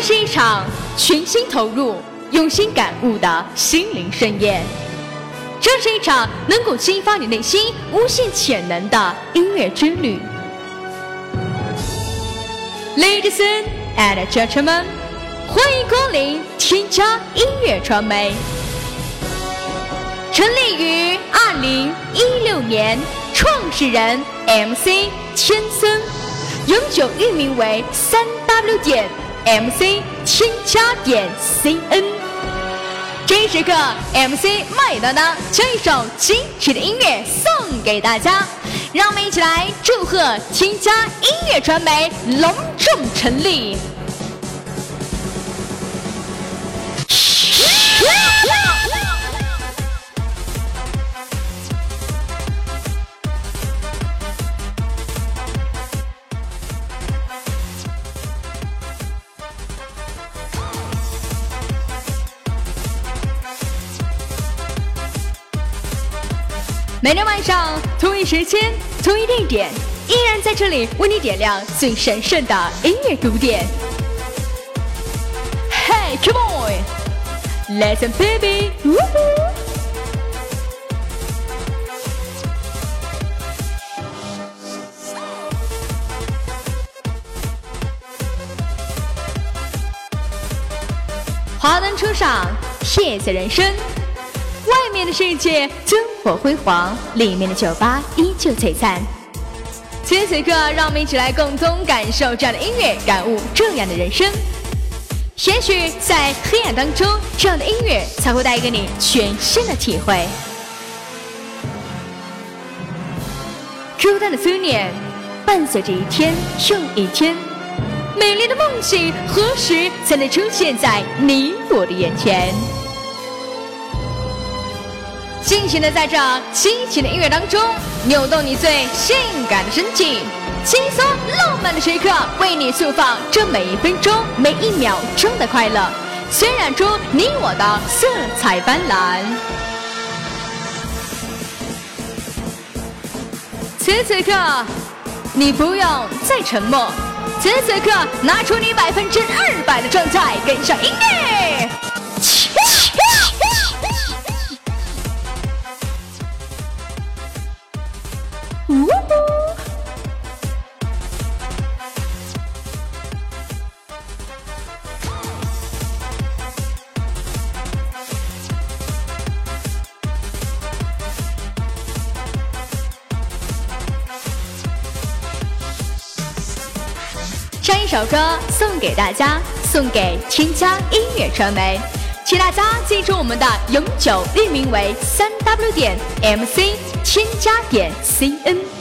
这是一场全心投入、用心感悟的心灵盛宴。这是一场能够激发你内心无限潜能的音乐之旅。Ladies and gentlemen，欢迎光临添加音乐传媒。成立于二零一六年，创始人 MC 千森，永久域名为三 W 点 MC 添加点 CN。这一时刻，MC 麦当当将一首惊喜的音乐送给大家，让我们一起来祝贺添加音乐传媒隆重成立。每天晚上同一时间、同一地点，依然在这里为你点亮最神圣的音乐古典。Hey, come on, listen, baby. 呜呼华灯初上，夜色人生。的世界灯火辉煌，里面的酒吧依旧璀璨。此时此刻，让我们一起来共同感受这样的音乐，感悟这样的人生。也许在黑暗当中，这样的音乐才会带给你全新的体会。孤单的思念伴随着一天又一天，美丽的梦境何时才能出现在你我的眼前？尽情的在这激情的音乐当中，扭动你最性感的身体，轻松浪漫的时刻，为你速放这每一分钟、每一秒钟的快乐，渲染出你我的色彩斑斓。此此刻，你不用再沉默，此此刻，拿出你百分之二百的状态，跟上音乐。唱一首歌送给大家，送给千家音乐传媒，请大家记住我们的永久域名为三 W 点 MC。千家点 cn。